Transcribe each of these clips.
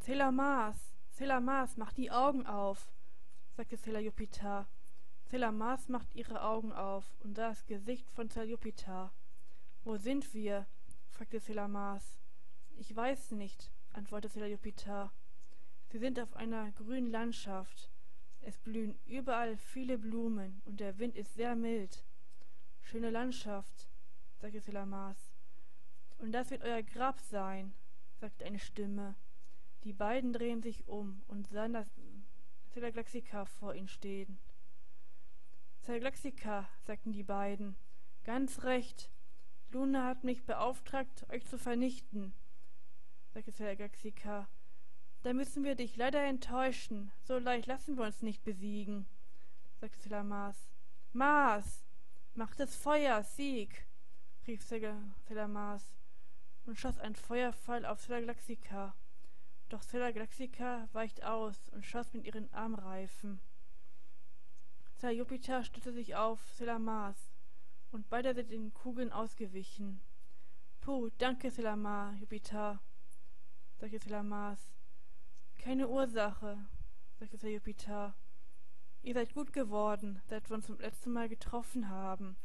Zähler Mars, Zähler Mars, mach die Augen auf, sagte Zähler Jupiter. Zähler Mars macht ihre Augen auf und sah das Gesicht von Zähler Jupiter. Wo sind wir? fragte Zähler Mars. Ich weiß nicht, antwortete Zähler Jupiter. Sie sind auf einer grünen Landschaft. Es blühen überall viele Blumen und der Wind ist sehr mild. Schöne Landschaft, sagte Zähler Mars. Und das wird euer Grab sein, sagte eine Stimme. Die beiden drehen sich um und sahen das Zellaglaxika vor ihnen stehen. Zellaglaxika, sagten die beiden, ganz recht. Luna hat mich beauftragt, euch zu vernichten, sagte Zellaglaxika. Da müssen wir dich leider enttäuschen. So leicht lassen wir uns nicht besiegen, sagte Zella Mars. Mars, mach das Feuer, Sieg, rief Zella Mars und schoss ein Feuerfall auf Zella Glaxica. Doch Zella Glaxica weicht aus und schoss mit ihren Armreifen. Zella Jupiter stützte sich auf Zella Mars und beide sind den Kugeln ausgewichen. Puh, danke, Selamar, Jupiter, sagte Selamars. Keine Ursache, sagte Sir Jupiter. Ihr seid gut geworden, seit wir uns zum letzten Mal getroffen haben.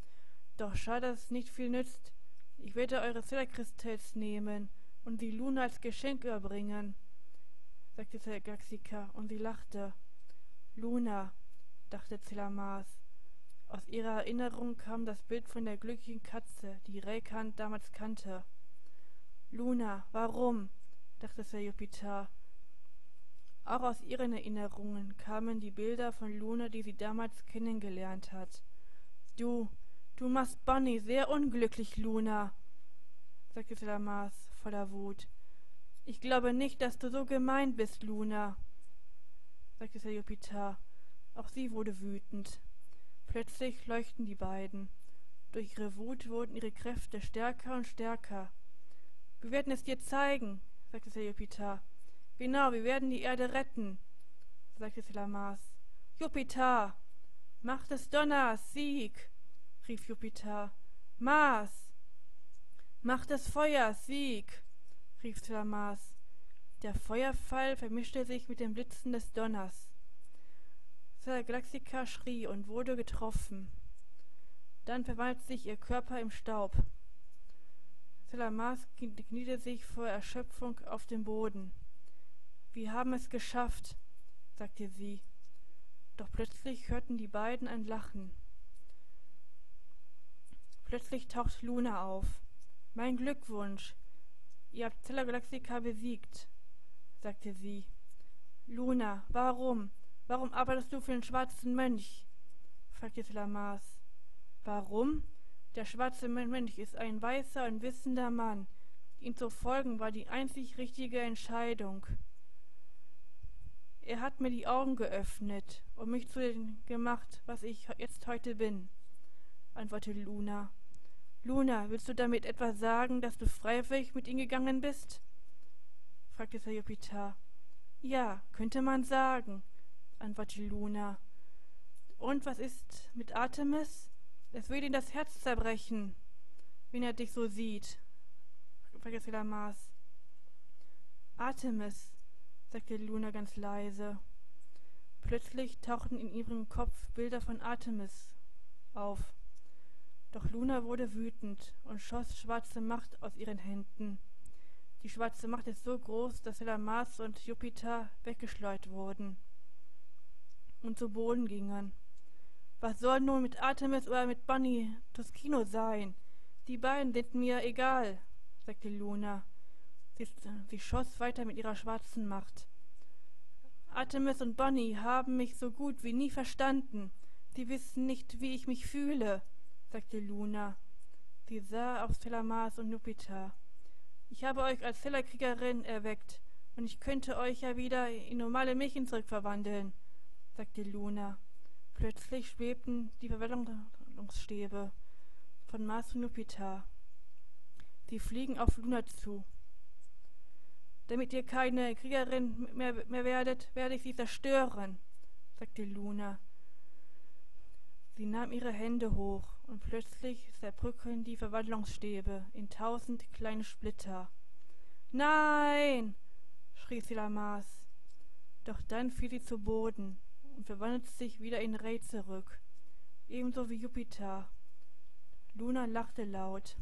Doch schade, dass es nicht viel nützt. Ich werde eure Zellerkristalls nehmen und sie Luna als Geschenk überbringen, sagte Gaxika, und sie lachte. Luna, dachte Zellamars. Aus ihrer Erinnerung kam das Bild von der glücklichen Katze, die Räkant damals kannte. Luna, warum? dachte Sir Jupiter auch aus ihren Erinnerungen kamen die Bilder von Luna, die sie damals kennengelernt hat. Du, du machst Bonnie sehr unglücklich, Luna, sagte Salamas voller Wut. Ich glaube nicht, dass du so gemein bist, Luna, sagte Sir Jupiter. Auch sie wurde wütend. Plötzlich leuchten die beiden. Durch ihre Wut wurden ihre Kräfte stärker und stärker. Wir werden es dir zeigen, sagte Sir Jupiter. Genau, wir werden die Erde retten, sagte Selamas. Jupiter! Macht des Donners, Sieg! rief Jupiter. Mars! Macht des Feuers, Sieg! Rief Selamas. Der Feuerfall vermischte sich mit dem Blitzen des Donners. Galaxika schrie und wurde getroffen. Dann verwandelte sich ihr Körper im Staub. Selamas kniete sich vor Erschöpfung auf dem Boden. Wir haben es geschafft, sagte sie. Doch plötzlich hörten die beiden ein Lachen. Plötzlich taucht Luna auf. Mein Glückwunsch. Ihr habt Zella Galaxica besiegt, sagte sie. Luna, warum? Warum arbeitest du für den schwarzen Mönch? fragte Mars. Warum? Der schwarze Mönch ist ein weißer und wissender Mann. Ihm zu folgen war die einzig richtige Entscheidung. Er hat mir die Augen geöffnet und mich zu dem gemacht, was ich jetzt heute bin, antwortete Luna. Luna, willst du damit etwa sagen, dass du freiwillig mit ihm gegangen bist? fragte Sir Jupiter. Ja, könnte man sagen, antwortete Luna. Und was ist mit Artemis? Es würde ihm das Herz zerbrechen, wenn er dich so sieht, fragte Mars. Artemis, sagte Luna ganz leise. Plötzlich tauchten in ihrem Kopf Bilder von Artemis auf. Doch Luna wurde wütend und schoss schwarze Macht aus ihren Händen. Die schwarze Macht ist so groß, dass Mars und Jupiter weggeschleudert wurden und zu Boden gingen. Was soll nun mit Artemis oder mit Bunny Toskino sein? Die beiden sind mir egal, sagte Luna. Sie, sie schoss weiter mit ihrer schwarzen Macht. Artemis und Bonnie haben mich so gut wie nie verstanden. Sie wissen nicht, wie ich mich fühle, sagte Luna. Sie sah auf Stella Mars und Jupiter. Ich habe euch als Stellarkriegerin erweckt, und ich könnte euch ja wieder in normale Mädchen zurückverwandeln, sagte Luna. Plötzlich schwebten die Verwandlungsstäbe von Mars und Jupiter. Sie fliegen auf Luna zu. Damit ihr keine Kriegerin mehr, mehr werdet, werde ich sie zerstören, sagte Luna. Sie nahm ihre Hände hoch, und plötzlich zerbröckeln die Verwandlungsstäbe in tausend kleine Splitter. Nein! schrie Silamas. Doch dann fiel sie zu Boden und verwandelte sich wieder in Reh zurück, ebenso wie Jupiter. Luna lachte laut.